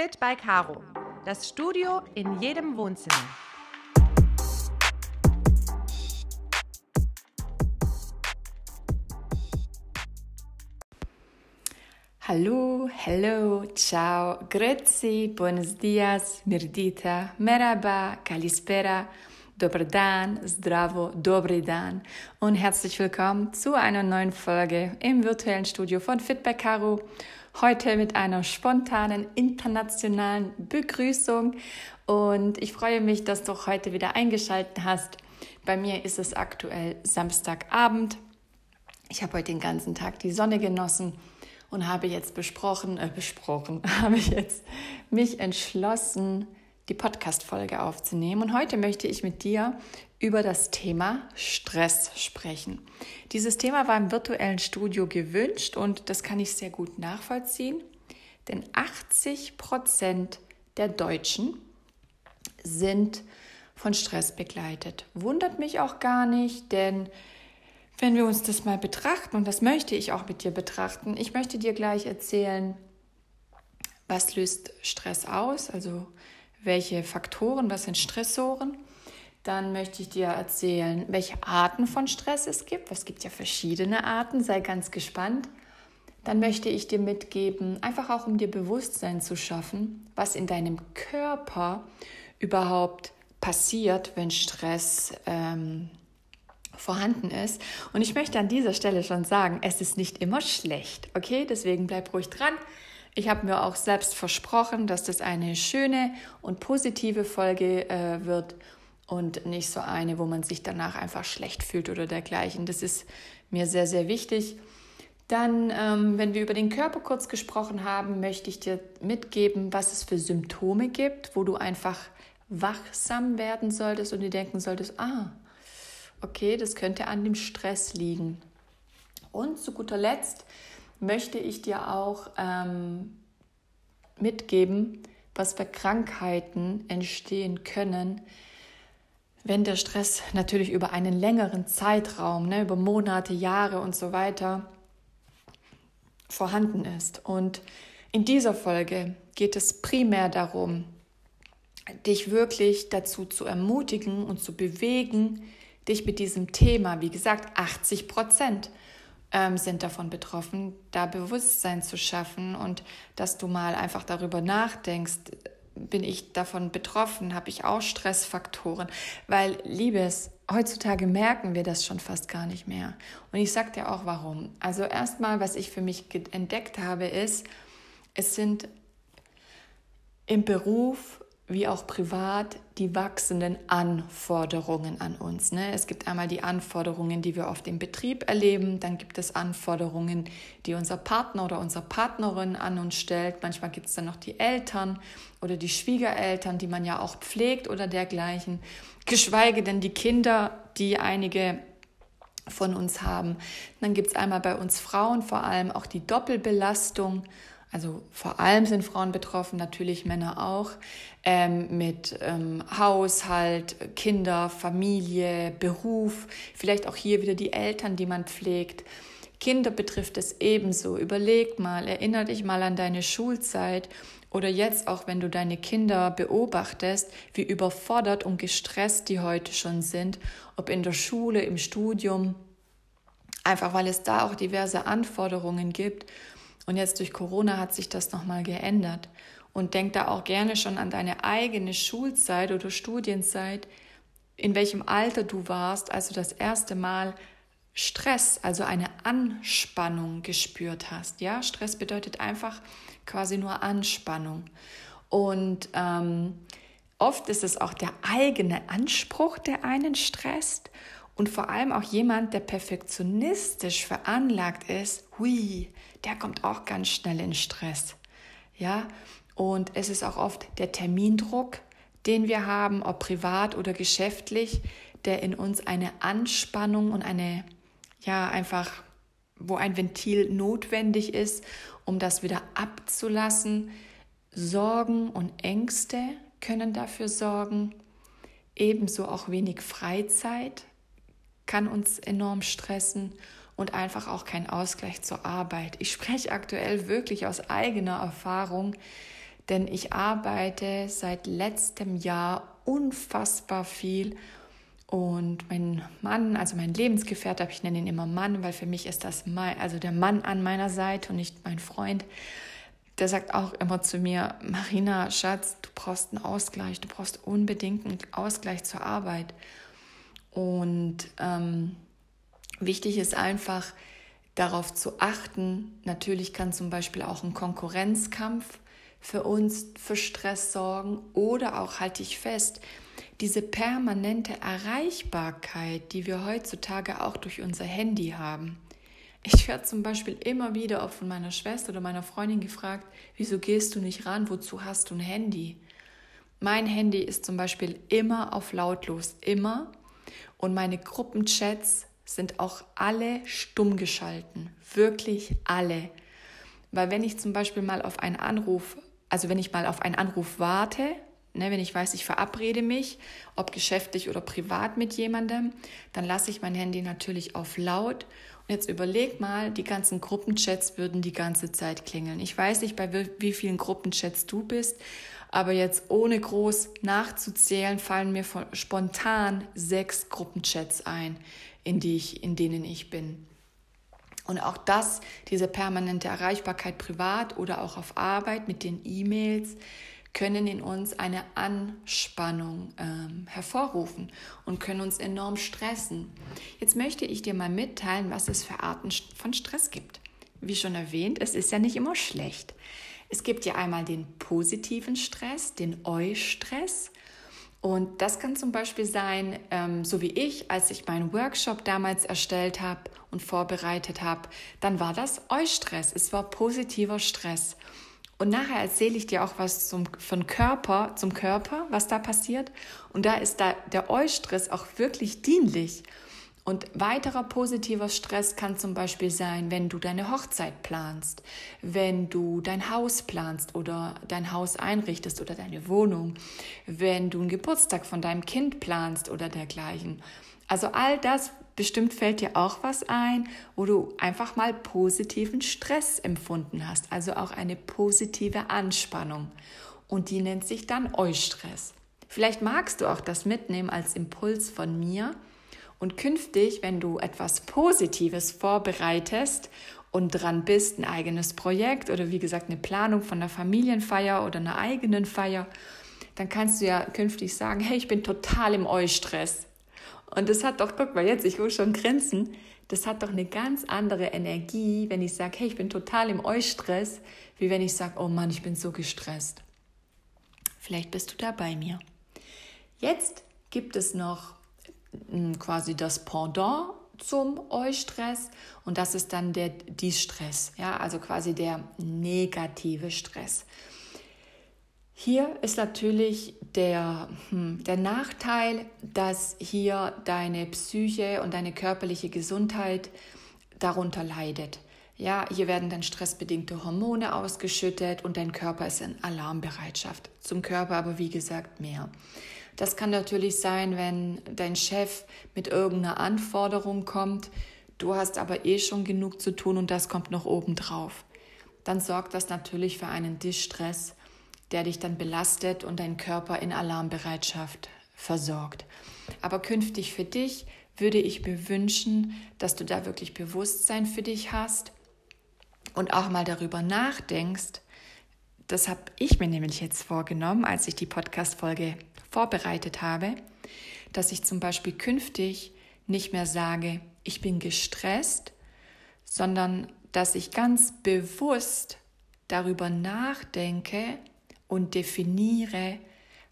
Fit by Caro. Das Studio in jedem Wohnzimmer. Hallo, hello, ciao, grazie, buenos dias, mirdita, merhaba, kalispera, dober dan, zdravo, dobry dan und herzlich willkommen zu einer neuen Folge im virtuellen Studio von Fit by Caro. Heute mit einer spontanen internationalen Begrüßung und ich freue mich, dass du heute wieder eingeschaltet hast. Bei mir ist es aktuell Samstagabend. Ich habe heute den ganzen Tag die Sonne genossen und habe jetzt besprochen, äh, besprochen, habe ich jetzt mich entschlossen, die Podcast-Folge aufzunehmen. Und heute möchte ich mit dir über das Thema Stress sprechen. Dieses Thema war im virtuellen Studio gewünscht und das kann ich sehr gut nachvollziehen, denn 80 Prozent der Deutschen sind von Stress begleitet. Wundert mich auch gar nicht, denn wenn wir uns das mal betrachten, und das möchte ich auch mit dir betrachten, ich möchte dir gleich erzählen, was löst Stress aus, also welche Faktoren, was sind Stressoren dann möchte ich dir erzählen, welche Arten von Stress es gibt. Es gibt ja verschiedene Arten, sei ganz gespannt. Dann möchte ich dir mitgeben, einfach auch um dir Bewusstsein zu schaffen, was in deinem Körper überhaupt passiert, wenn Stress ähm, vorhanden ist. Und ich möchte an dieser Stelle schon sagen, es ist nicht immer schlecht, okay? Deswegen bleib ruhig dran. Ich habe mir auch selbst versprochen, dass das eine schöne und positive Folge äh, wird und nicht so eine, wo man sich danach einfach schlecht fühlt oder dergleichen. Das ist mir sehr, sehr wichtig. Dann, ähm, wenn wir über den Körper kurz gesprochen haben, möchte ich dir mitgeben, was es für Symptome gibt, wo du einfach wachsam werden solltest und dir denken solltest, ah, okay, das könnte an dem Stress liegen. Und zu guter Letzt möchte ich dir auch ähm, mitgeben, was für Krankheiten entstehen können, wenn der Stress natürlich über einen längeren Zeitraum, ne, über Monate, Jahre und so weiter vorhanden ist. Und in dieser Folge geht es primär darum, dich wirklich dazu zu ermutigen und zu bewegen, dich mit diesem Thema, wie gesagt, 80 Prozent ähm, sind davon betroffen, da Bewusstsein zu schaffen und dass du mal einfach darüber nachdenkst, bin ich davon betroffen? Habe ich auch Stressfaktoren? Weil, Liebes, heutzutage merken wir das schon fast gar nicht mehr. Und ich sage dir auch warum. Also erstmal, was ich für mich entdeckt habe, ist, es sind im Beruf wie auch privat die wachsenden Anforderungen an uns. Ne? Es gibt einmal die Anforderungen, die wir auf dem Betrieb erleben, dann gibt es Anforderungen, die unser Partner oder unsere Partnerin an uns stellt. Manchmal gibt es dann noch die Eltern oder die Schwiegereltern, die man ja auch pflegt oder dergleichen, geschweige denn die Kinder, die einige von uns haben. Dann gibt es einmal bei uns Frauen vor allem auch die Doppelbelastung also vor allem sind Frauen betroffen, natürlich Männer auch, ähm, mit ähm, Haushalt, Kinder, Familie, Beruf, vielleicht auch hier wieder die Eltern, die man pflegt. Kinder betrifft es ebenso. Überleg mal, erinnere dich mal an deine Schulzeit oder jetzt auch, wenn du deine Kinder beobachtest, wie überfordert und gestresst die heute schon sind, ob in der Schule, im Studium, einfach weil es da auch diverse Anforderungen gibt und jetzt durch Corona hat sich das nochmal geändert. Und denk da auch gerne schon an deine eigene Schulzeit oder Studienzeit, in welchem Alter du warst, als du das erste Mal Stress, also eine Anspannung gespürt hast. Ja, Stress bedeutet einfach quasi nur Anspannung. Und ähm, oft ist es auch der eigene Anspruch, der einen stresst. Und vor allem auch jemand, der perfektionistisch veranlagt ist, hui, der kommt auch ganz schnell in Stress. Ja, und es ist auch oft der Termindruck, den wir haben, ob privat oder geschäftlich, der in uns eine Anspannung und eine, ja, einfach, wo ein Ventil notwendig ist, um das wieder abzulassen. Sorgen und Ängste können dafür sorgen. Ebenso auch wenig Freizeit, kann uns enorm stressen und einfach auch kein Ausgleich zur Arbeit. Ich spreche aktuell wirklich aus eigener Erfahrung, denn ich arbeite seit letztem Jahr unfassbar viel und mein Mann, also mein Lebensgefährte, ich nenne ihn immer Mann, weil für mich ist das mein, also der Mann an meiner Seite und nicht mein Freund. Der sagt auch immer zu mir, Marina, Schatz, du brauchst einen Ausgleich, du brauchst unbedingt einen Ausgleich zur Arbeit. Und ähm, wichtig ist einfach, darauf zu achten. Natürlich kann zum Beispiel auch ein Konkurrenzkampf für uns für Stress sorgen oder auch, halte ich fest, diese permanente Erreichbarkeit, die wir heutzutage auch durch unser Handy haben. Ich werde zum Beispiel immer wieder auch von meiner Schwester oder meiner Freundin gefragt, wieso gehst du nicht ran, wozu hast du ein Handy? Mein Handy ist zum Beispiel immer auf lautlos, immer. Und meine Gruppenchats sind auch alle stumm geschalten, wirklich alle. Weil wenn ich zum Beispiel mal auf einen Anruf, also wenn ich mal auf einen Anruf warte, ne, wenn ich weiß, ich verabrede mich, ob geschäftlich oder privat mit jemandem, dann lasse ich mein Handy natürlich auf laut. Jetzt überleg mal, die ganzen Gruppenchats würden die ganze Zeit klingeln. Ich weiß nicht, bei wie vielen Gruppenchats du bist, aber jetzt ohne groß nachzuzählen, fallen mir spontan sechs Gruppenchats ein, in, die ich, in denen ich bin. Und auch das, diese permanente Erreichbarkeit privat oder auch auf Arbeit mit den E-Mails, können in uns eine Anspannung ähm, hervorrufen und können uns enorm stressen. Jetzt möchte ich dir mal mitteilen, was es für Arten von Stress gibt. Wie schon erwähnt, es ist ja nicht immer schlecht. Es gibt ja einmal den positiven Stress, den Eustress. Und das kann zum Beispiel sein, ähm, so wie ich, als ich meinen Workshop damals erstellt habe und vorbereitet habe, dann war das Eustress. Es war positiver Stress. Und nachher erzähle ich dir auch was zum, von Körper, zum Körper, was da passiert. Und da ist da der Eustress auch wirklich dienlich. Und weiterer positiver Stress kann zum Beispiel sein, wenn du deine Hochzeit planst, wenn du dein Haus planst oder dein Haus einrichtest oder deine Wohnung, wenn du einen Geburtstag von deinem Kind planst oder dergleichen. Also all das bestimmt fällt dir auch was ein, wo du einfach mal positiven Stress empfunden hast, also auch eine positive Anspannung. Und die nennt sich dann Eustress. Vielleicht magst du auch das mitnehmen als Impuls von mir und künftig, wenn du etwas Positives vorbereitest und dran bist, ein eigenes Projekt oder wie gesagt eine Planung von einer Familienfeier oder einer eigenen Feier, dann kannst du ja künftig sagen, hey, ich bin total im Eustress. Und das hat doch, guck mal jetzt, ich will schon grinsen, das hat doch eine ganz andere Energie, wenn ich sage, hey, ich bin total im Eustress, wie wenn ich sage, oh Mann, ich bin so gestresst. Vielleicht bist du da bei mir. Jetzt gibt es noch quasi das Pendant zum Eustress und das ist dann der Distress, ja, also quasi der negative Stress. Hier ist natürlich der, hm, der Nachteil, dass hier deine Psyche und deine körperliche Gesundheit darunter leidet. Ja, hier werden dann stressbedingte Hormone ausgeschüttet und dein Körper ist in Alarmbereitschaft. Zum Körper aber wie gesagt mehr. Das kann natürlich sein, wenn dein Chef mit irgendeiner Anforderung kommt, du hast aber eh schon genug zu tun und das kommt noch oben drauf. Dann sorgt das natürlich für einen Distress, der dich dann belastet und deinen Körper in Alarmbereitschaft versorgt. Aber künftig für dich würde ich mir wünschen, dass du da wirklich Bewusstsein für dich hast und auch mal darüber nachdenkst. Das habe ich mir nämlich jetzt vorgenommen, als ich die Podcast-Folge vorbereitet habe, dass ich zum Beispiel künftig nicht mehr sage, ich bin gestresst, sondern dass ich ganz bewusst darüber nachdenke und definiere,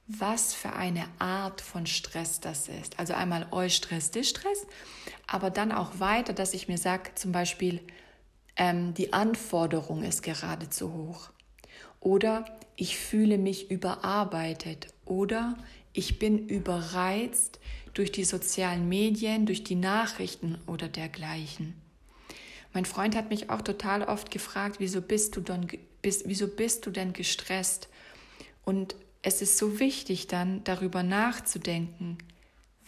was für eine Art von Stress das ist. Also einmal Eustress, Distress, aber dann auch weiter, dass ich mir sage, zum Beispiel, ähm, die Anforderung ist gerade zu hoch. Oder ich fühle mich überarbeitet oder ich bin überreizt durch die sozialen Medien, durch die Nachrichten oder dergleichen. Mein Freund hat mich auch total oft gefragt, wieso bist du, denn, bist, wieso bist du denn gestresst? Und es ist so wichtig dann darüber nachzudenken,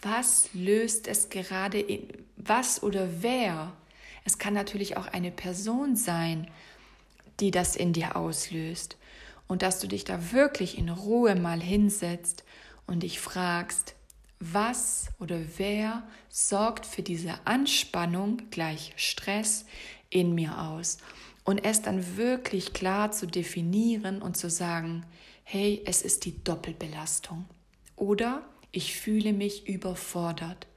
was löst es gerade in, was oder wer? Es kann natürlich auch eine Person sein, die das in dir auslöst. und dass du dich da wirklich in Ruhe mal hinsetzt und dich fragst, was oder wer sorgt für diese Anspannung gleich Stress in mir aus und es dann wirklich klar zu definieren und zu sagen, hey, es ist die Doppelbelastung oder ich fühle mich überfordert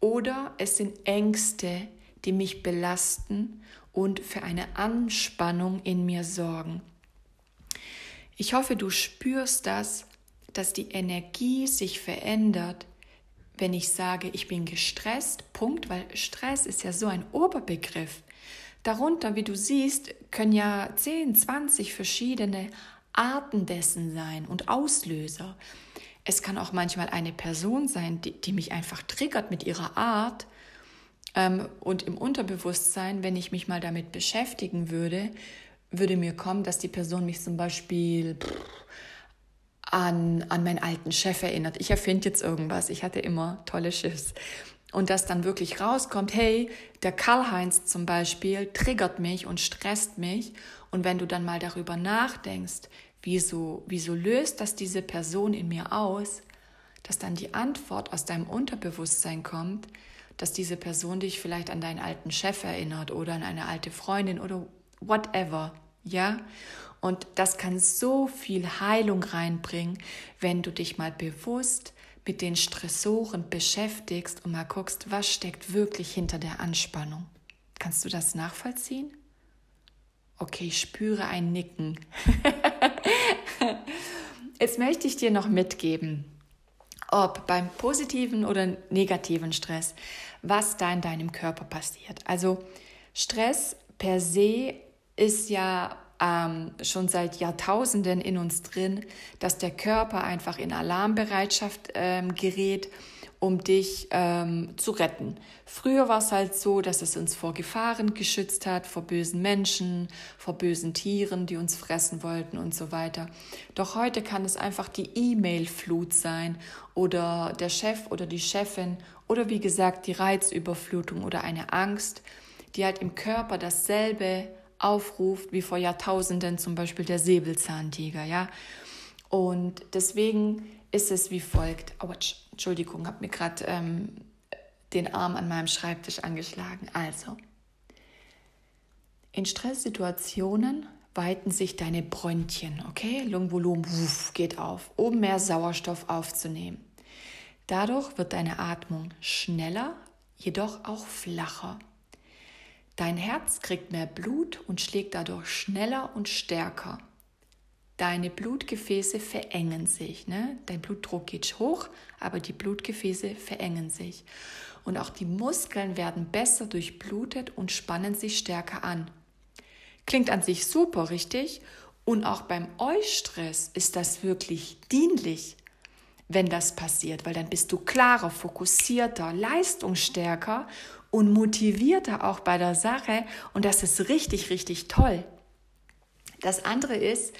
oder es sind Ängste, die mich belasten und für eine Anspannung in mir sorgen. Ich hoffe, du spürst das, dass die Energie sich verändert, wenn ich sage, ich bin gestresst, Punkt, weil Stress ist ja so ein Oberbegriff. Darunter, wie du siehst, können ja 10, 20 verschiedene Arten dessen sein und Auslöser. Es kann auch manchmal eine Person sein, die, die mich einfach triggert mit ihrer Art. Ähm, und im Unterbewusstsein, wenn ich mich mal damit beschäftigen würde, würde mir kommen, dass die Person mich zum Beispiel an, an meinen alten Chef erinnert. Ich erfinde jetzt irgendwas. Ich hatte immer tolle Chefs. Und dass dann wirklich rauskommt, hey, der Karl-Heinz zum Beispiel triggert mich und stresst mich. Und wenn du dann mal darüber nachdenkst, wieso, wieso löst das diese Person in mir aus, dass dann die Antwort aus deinem Unterbewusstsein kommt, dass diese Person dich vielleicht an deinen alten Chef erinnert oder an eine alte Freundin oder whatever, ja? Und das kann so viel Heilung reinbringen, wenn du dich mal bewusst mit den Stressoren beschäftigst und mal guckst, was steckt wirklich hinter der Anspannung. Kannst du das nachvollziehen? Okay, ich spüre ein Nicken. Jetzt möchte ich dir noch mitgeben, ob beim positiven oder negativen Stress, was da in deinem Körper passiert. Also Stress per se ist ja ähm, schon seit Jahrtausenden in uns drin, dass der Körper einfach in Alarmbereitschaft ähm, gerät, um dich ähm, zu retten. Früher war es halt so, dass es uns vor Gefahren geschützt hat, vor bösen Menschen, vor bösen Tieren, die uns fressen wollten und so weiter. Doch heute kann es einfach die E-Mail-Flut sein oder der Chef oder die Chefin oder wie gesagt die Reizüberflutung oder eine Angst, die halt im Körper dasselbe aufruft wie vor Jahrtausenden zum Beispiel der Säbelzahntiger, ja. Und deswegen ist es wie folgt. Oh, Entschuldigung, habe mir gerade ähm, den Arm an meinem Schreibtisch angeschlagen. Also, in Stresssituationen weiten sich deine Bronchien, okay? Lungenvolumen wuff, geht auf, um mehr Sauerstoff aufzunehmen. Dadurch wird deine Atmung schneller, jedoch auch flacher. Dein Herz kriegt mehr Blut und schlägt dadurch schneller und stärker. Deine Blutgefäße verengen sich. Ne? Dein Blutdruck geht hoch, aber die Blutgefäße verengen sich. Und auch die Muskeln werden besser durchblutet und spannen sich stärker an. Klingt an sich super, richtig? Und auch beim Eustress ist das wirklich dienlich, wenn das passiert, weil dann bist du klarer, fokussierter, leistungsstärker und motivierter auch bei der Sache und das ist richtig, richtig toll. Das andere ist,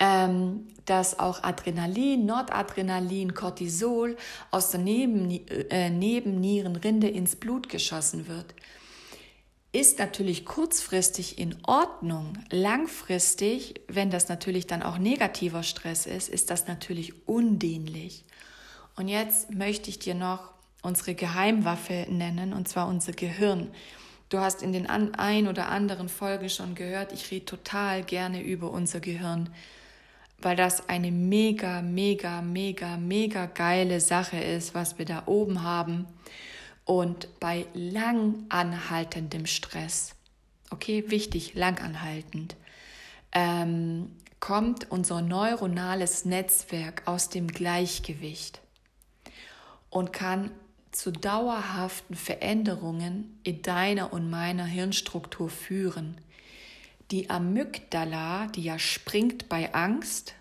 ähm, dass auch Adrenalin, Nordadrenalin, Cortisol aus der Neben, äh, Nebennierenrinde ins Blut geschossen wird. Ist natürlich kurzfristig in Ordnung. Langfristig, wenn das natürlich dann auch negativer Stress ist, ist das natürlich undienlich. Und jetzt möchte ich dir noch unsere Geheimwaffe nennen, und zwar unser Gehirn. Du hast in den ein oder anderen Folgen schon gehört, ich rede total gerne über unser Gehirn, weil das eine mega, mega, mega, mega geile Sache ist, was wir da oben haben. Und bei lang anhaltendem Stress, okay, wichtig, lang anhaltend, ähm, kommt unser neuronales Netzwerk aus dem Gleichgewicht und kann zu dauerhaften Veränderungen in deiner und meiner Hirnstruktur führen. Die Amygdala, die ja springt bei Angst,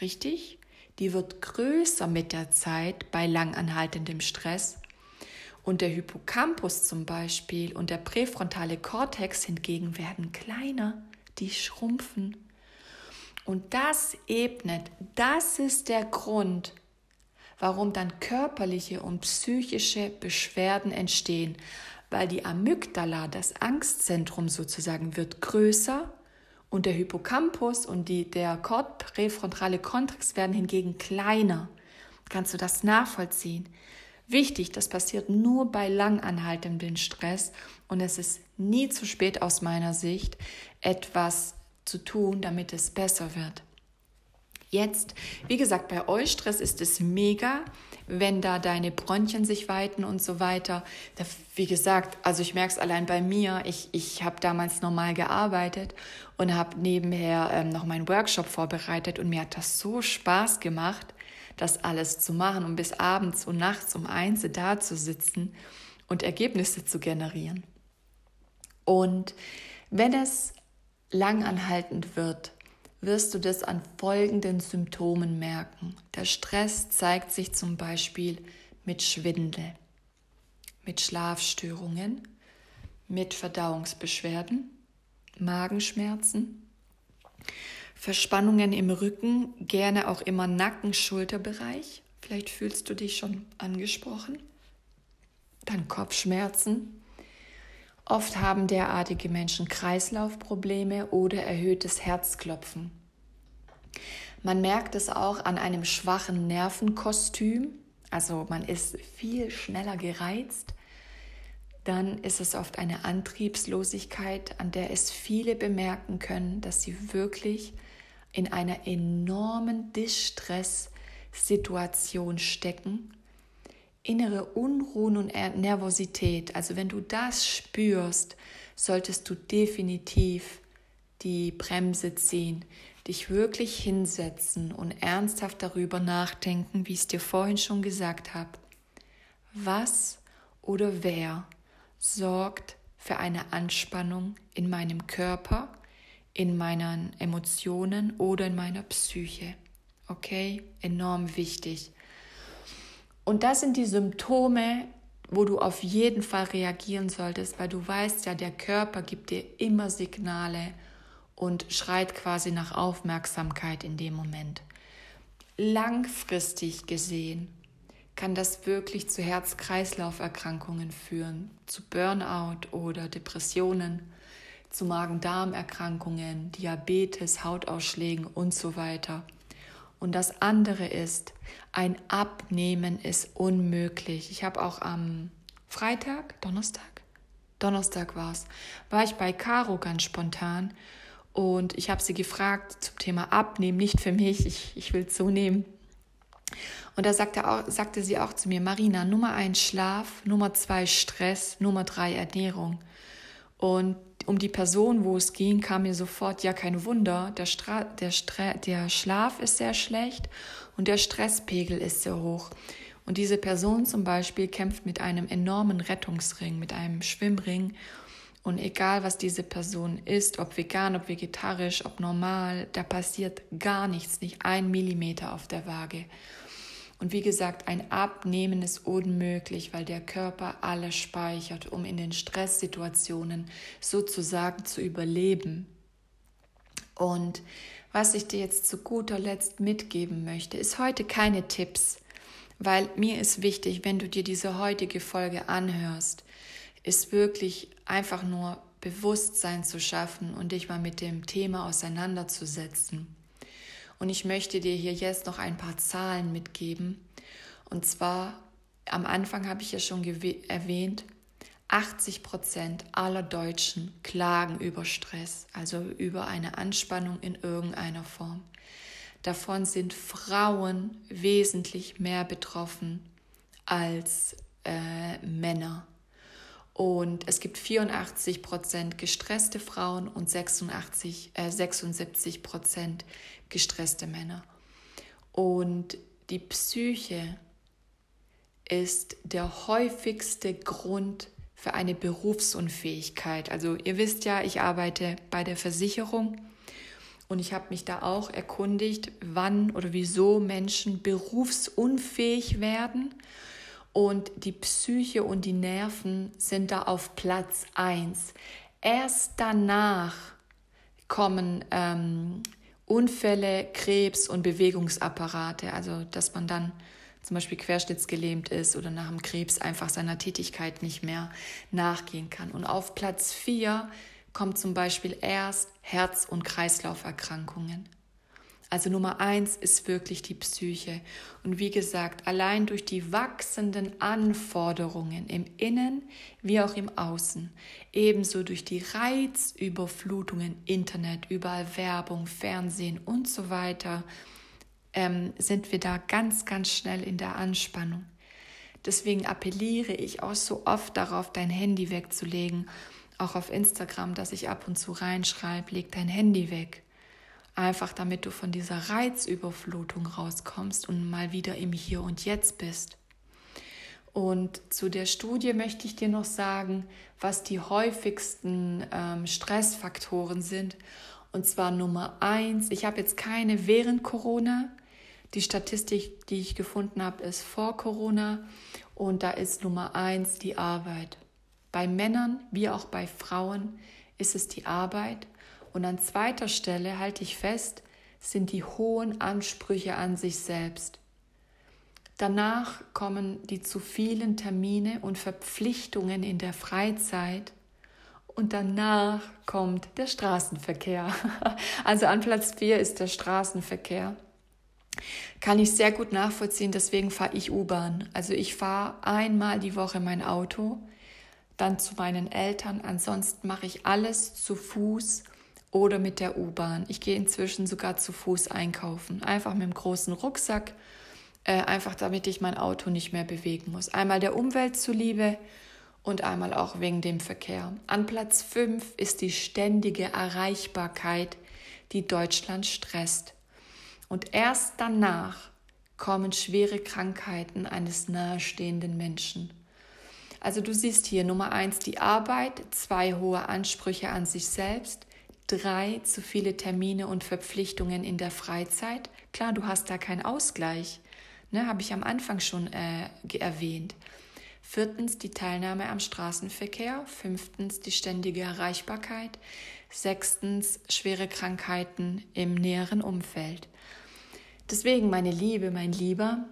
richtig? Die wird größer mit der Zeit bei langanhaltendem Stress. Und der Hippocampus zum Beispiel und der präfrontale Kortex hingegen werden kleiner, die schrumpfen. Und das ebnet, das ist der Grund, warum dann körperliche und psychische Beschwerden entstehen, weil die Amygdala, das Angstzentrum sozusagen, wird größer Und der Hippocampus und die, der präfrontale Kontext werden hingegen kleiner. Kannst du das nachvollziehen? Wichtig, das passiert nur bei langanhaltendem Stress und es ist nie zu spät aus meiner Sicht, etwas zu tun, damit es besser wird. Jetzt, wie gesagt, bei Eustress ist es mega, wenn da deine Bronchien sich weiten und so weiter. Wie gesagt, also ich merke es allein bei mir. Ich, ich habe damals normal gearbeitet und habe nebenher ähm, noch meinen Workshop vorbereitet und mir hat das so Spaß gemacht, das alles zu machen und bis abends und nachts um eins da zu sitzen und Ergebnisse zu generieren. Und wenn es langanhaltend wird, wirst du das an folgenden Symptomen merken. Der Stress zeigt sich zum Beispiel mit Schwindel, mit Schlafstörungen, mit Verdauungsbeschwerden, Magenschmerzen, Verspannungen im Rücken, gerne auch immer Nacken-Schulterbereich. Vielleicht fühlst du dich schon angesprochen. Dann Kopfschmerzen, Oft haben derartige Menschen Kreislaufprobleme oder erhöhtes Herzklopfen. Man merkt es auch an einem schwachen Nervenkostüm, also man ist viel schneller gereizt. Dann ist es oft eine Antriebslosigkeit, an der es viele bemerken können, dass sie wirklich in einer enormen Distress-Situation stecken innere Unruhen und Nervosität, also wenn du das spürst, solltest du definitiv die Bremse ziehen, dich wirklich hinsetzen und ernsthaft darüber nachdenken, wie ich es dir vorhin schon gesagt habe. Was oder wer sorgt für eine Anspannung in meinem Körper, in meinen Emotionen oder in meiner Psyche? Okay, enorm wichtig. Und das sind die Symptome, wo du auf jeden Fall reagieren solltest, weil du weißt ja, der Körper gibt dir immer Signale und schreit quasi nach Aufmerksamkeit in dem Moment. Langfristig gesehen kann das wirklich zu Herz-Kreislauf-Erkrankungen führen, zu Burnout oder Depressionen, zu Magen-Darm-Erkrankungen, Diabetes, Hautausschlägen und so weiter. Und das andere ist, ein Abnehmen ist unmöglich. Ich habe auch am Freitag, Donnerstag, Donnerstag war es, war ich bei Caro ganz spontan und ich habe sie gefragt zum Thema Abnehmen, nicht für mich, ich, ich will zunehmen. Und da sagte, auch, sagte sie auch zu mir, Marina, Nummer eins Schlaf, Nummer zwei Stress, Nummer drei Ernährung. Und um die Person, wo es ging, kam mir sofort, ja, kein Wunder, der, Stra der, Stra der Schlaf ist sehr schlecht und der Stresspegel ist sehr hoch. Und diese Person zum Beispiel kämpft mit einem enormen Rettungsring, mit einem Schwimmring. Und egal, was diese Person ist, ob vegan, ob vegetarisch, ob normal, da passiert gar nichts, nicht ein Millimeter auf der Waage. Und wie gesagt, ein Abnehmen ist unmöglich, weil der Körper alles speichert, um in den Stresssituationen sozusagen zu überleben. Und was ich dir jetzt zu guter Letzt mitgeben möchte, ist heute keine Tipps, weil mir ist wichtig, wenn du dir diese heutige Folge anhörst, ist wirklich einfach nur Bewusstsein zu schaffen und dich mal mit dem Thema auseinanderzusetzen. Und ich möchte dir hier jetzt noch ein paar Zahlen mitgeben. Und zwar, am Anfang habe ich ja schon erwähnt, 80 Prozent aller Deutschen klagen über Stress, also über eine Anspannung in irgendeiner Form. Davon sind Frauen wesentlich mehr betroffen als äh, Männer. Und es gibt 84 Prozent gestresste Frauen und 86, äh, 76 Prozent gestresste Männer. Und die Psyche ist der häufigste Grund für eine Berufsunfähigkeit. Also ihr wisst ja, ich arbeite bei der Versicherung und ich habe mich da auch erkundigt, wann oder wieso Menschen berufsunfähig werden. Und die Psyche und die Nerven sind da auf Platz 1. Erst danach kommen ähm, Unfälle, Krebs und Bewegungsapparate, also dass man dann zum Beispiel querschnittsgelähmt ist oder nach dem Krebs einfach seiner Tätigkeit nicht mehr nachgehen kann. Und auf Platz 4 kommt zum Beispiel erst Herz- und Kreislauferkrankungen. Also Nummer eins ist wirklich die Psyche. Und wie gesagt, allein durch die wachsenden Anforderungen im Innen wie auch im Außen, ebenso durch die Reizüberflutungen, Internet, überall Werbung, Fernsehen und so weiter, ähm, sind wir da ganz, ganz schnell in der Anspannung. Deswegen appelliere ich auch so oft darauf, dein Handy wegzulegen. Auch auf Instagram, dass ich ab und zu reinschreibe, leg dein Handy weg. Einfach damit du von dieser Reizüberflutung rauskommst und mal wieder im Hier und Jetzt bist. Und zu der Studie möchte ich dir noch sagen, was die häufigsten ähm, Stressfaktoren sind. Und zwar Nummer eins, ich habe jetzt keine während Corona. Die Statistik, die ich gefunden habe, ist vor Corona. Und da ist Nummer eins die Arbeit. Bei Männern wie auch bei Frauen ist es die Arbeit. Und an zweiter Stelle halte ich fest, sind die hohen Ansprüche an sich selbst. Danach kommen die zu vielen Termine und Verpflichtungen in der Freizeit und danach kommt der Straßenverkehr. Also an Platz 4 ist der Straßenverkehr. Kann ich sehr gut nachvollziehen, deswegen fahre ich U-Bahn. Also ich fahre einmal die Woche mein Auto, dann zu meinen Eltern. Ansonsten mache ich alles zu Fuß oder mit der U-Bahn. Ich gehe inzwischen sogar zu Fuß einkaufen. Einfach mit dem großen Rucksack, äh, einfach damit ich mein Auto nicht mehr bewegen muss. Einmal der Umwelt zuliebe und einmal auch wegen dem Verkehr. An Platz 5 ist die ständige Erreichbarkeit, die Deutschland stresst. Und erst danach kommen schwere Krankheiten eines nahestehenden Menschen. Also du siehst hier Nummer eins die Arbeit, zwei hohe Ansprüche an sich selbst, drei zu viele Termine und Verpflichtungen in der Freizeit. Klar, du hast da keinen Ausgleich, ne, habe ich am Anfang schon äh, erwähnt. Viertens die Teilnahme am Straßenverkehr. Fünftens die ständige Erreichbarkeit. Sechstens schwere Krankheiten im näheren Umfeld. Deswegen, meine Liebe, mein Lieber,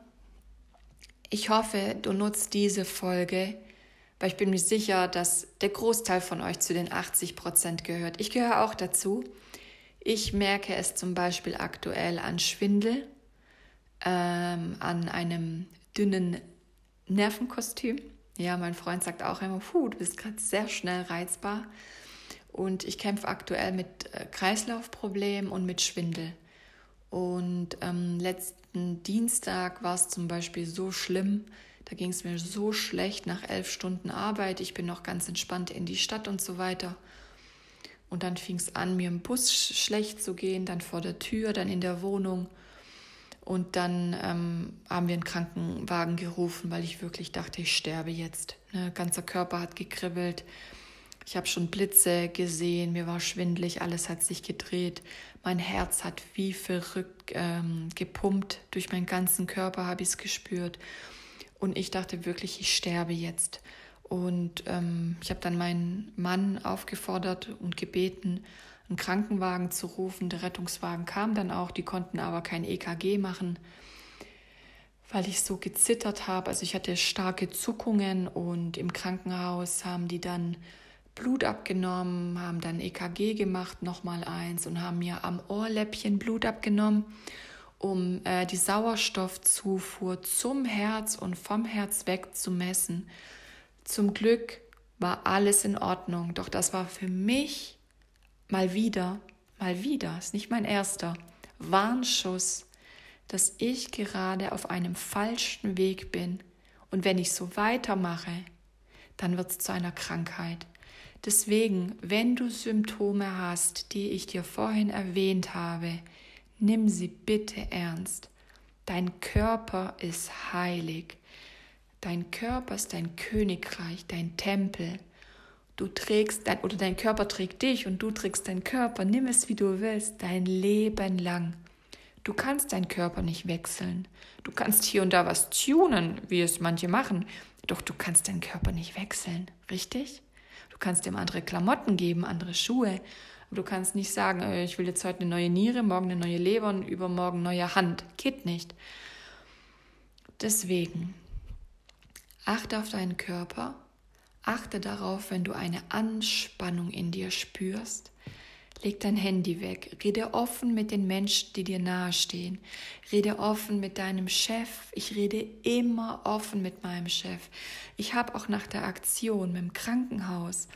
ich hoffe, du nutzt diese Folge weil ich bin mir sicher, dass der Großteil von euch zu den 80 Prozent gehört. Ich gehöre auch dazu. Ich merke es zum Beispiel aktuell an Schwindel, ähm, an einem dünnen Nervenkostüm. Ja, mein Freund sagt auch immer, puh, du bist gerade sehr schnell reizbar. Und ich kämpfe aktuell mit äh, Kreislaufproblemen und mit Schwindel. Und ähm, letzten Dienstag war es zum Beispiel so schlimm, da ging es mir so schlecht nach elf Stunden Arbeit. Ich bin noch ganz entspannt in die Stadt und so weiter. Und dann fing es an, mir im Bus schlecht zu gehen, dann vor der Tür, dann in der Wohnung. Und dann ähm, haben wir einen Krankenwagen gerufen, weil ich wirklich dachte, ich sterbe jetzt. Ne? Ganzer Körper hat gekribbelt. Ich habe schon Blitze gesehen, mir war schwindlig, alles hat sich gedreht. Mein Herz hat wie verrückt ähm, gepumpt. Durch meinen ganzen Körper habe ich es gespürt. Und ich dachte wirklich, ich sterbe jetzt. Und ähm, ich habe dann meinen Mann aufgefordert und gebeten, einen Krankenwagen zu rufen. Der Rettungswagen kam dann auch, die konnten aber kein EKG machen, weil ich so gezittert habe. Also ich hatte starke Zuckungen und im Krankenhaus haben die dann Blut abgenommen, haben dann EKG gemacht, nochmal eins und haben mir am Ohrläppchen Blut abgenommen um äh, die Sauerstoffzufuhr zum Herz und vom Herz weg zu messen. Zum Glück war alles in Ordnung, doch das war für mich mal wieder, mal wieder, ist nicht mein erster Warnschuss, dass ich gerade auf einem falschen Weg bin und wenn ich so weitermache, dann wird es zu einer Krankheit. Deswegen, wenn du Symptome hast, die ich dir vorhin erwähnt habe, Nimm sie bitte ernst. Dein Körper ist heilig. Dein Körper ist dein Königreich, dein Tempel. Du trägst dein, oder dein Körper trägt dich und du trägst deinen Körper. Nimm es wie du willst, dein Leben lang. Du kannst deinen Körper nicht wechseln. Du kannst hier und da was tunen, wie es manche machen, doch du kannst deinen Körper nicht wechseln, richtig? Du kannst ihm andere Klamotten geben, andere Schuhe, Du kannst nicht sagen, äh, ich will jetzt heute eine neue Niere, morgen eine neue Leber und übermorgen neue Hand. Geht nicht. Deswegen, achte auf deinen Körper, Achte darauf, wenn du eine Anspannung in dir spürst, leg dein Handy weg, rede offen mit den Menschen, die dir nahestehen, rede offen mit deinem Chef. Ich rede immer offen mit meinem Chef. Ich habe auch nach der Aktion mit dem Krankenhaus,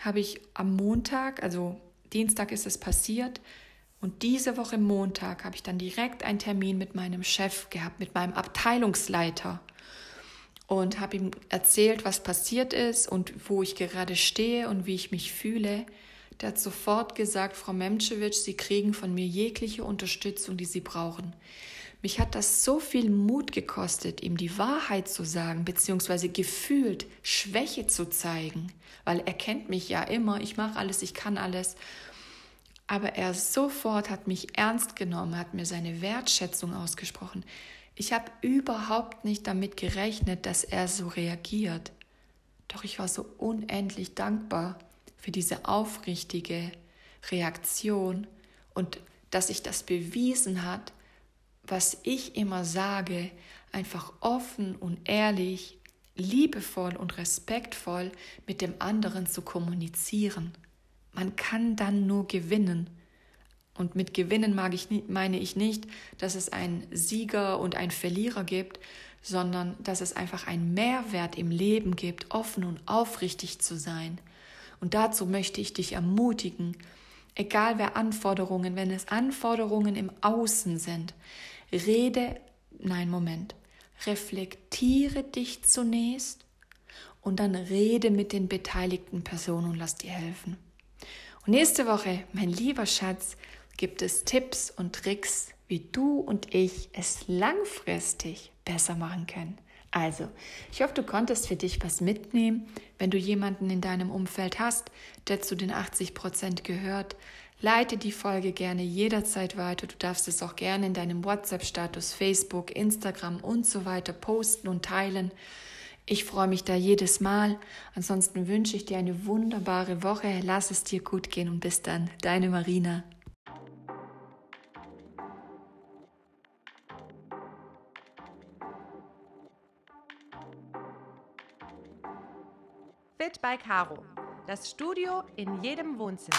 habe ich am Montag, also Dienstag ist es passiert, und diese Woche Montag habe ich dann direkt einen Termin mit meinem Chef gehabt, mit meinem Abteilungsleiter und habe ihm erzählt, was passiert ist und wo ich gerade stehe und wie ich mich fühle. Der hat sofort gesagt, Frau Memczewitsch, Sie kriegen von mir jegliche Unterstützung, die Sie brauchen. Mich hat das so viel Mut gekostet, ihm die Wahrheit zu sagen, beziehungsweise gefühlt Schwäche zu zeigen, weil er kennt mich ja immer, ich mache alles, ich kann alles. Aber er sofort hat mich ernst genommen, hat mir seine Wertschätzung ausgesprochen. Ich habe überhaupt nicht damit gerechnet, dass er so reagiert. Doch ich war so unendlich dankbar für diese aufrichtige Reaktion und dass sich das bewiesen hat, was ich immer sage, einfach offen und ehrlich, liebevoll und respektvoll mit dem anderen zu kommunizieren. Man kann dann nur gewinnen. Und mit Gewinnen mag ich, meine ich nicht, dass es einen Sieger und einen Verlierer gibt, sondern dass es einfach einen Mehrwert im Leben gibt, offen und aufrichtig zu sein. Und dazu möchte ich dich ermutigen, egal wer Anforderungen, wenn es Anforderungen im Außen sind, rede, nein, Moment, reflektiere dich zunächst und dann rede mit den beteiligten Personen und lass dir helfen. Und nächste Woche, mein lieber Schatz, gibt es Tipps und Tricks, wie du und ich es langfristig besser machen können. Also, ich hoffe, du konntest für dich was mitnehmen. Wenn du jemanden in deinem Umfeld hast, der zu den 80 Prozent gehört, leite die Folge gerne jederzeit weiter. Du darfst es auch gerne in deinem WhatsApp-Status, Facebook, Instagram und so weiter posten und teilen. Ich freue mich da jedes Mal. Ansonsten wünsche ich dir eine wunderbare Woche. Lass es dir gut gehen und bis dann. Deine Marina. Fit by Caro. Das Studio in jedem Wohnzimmer.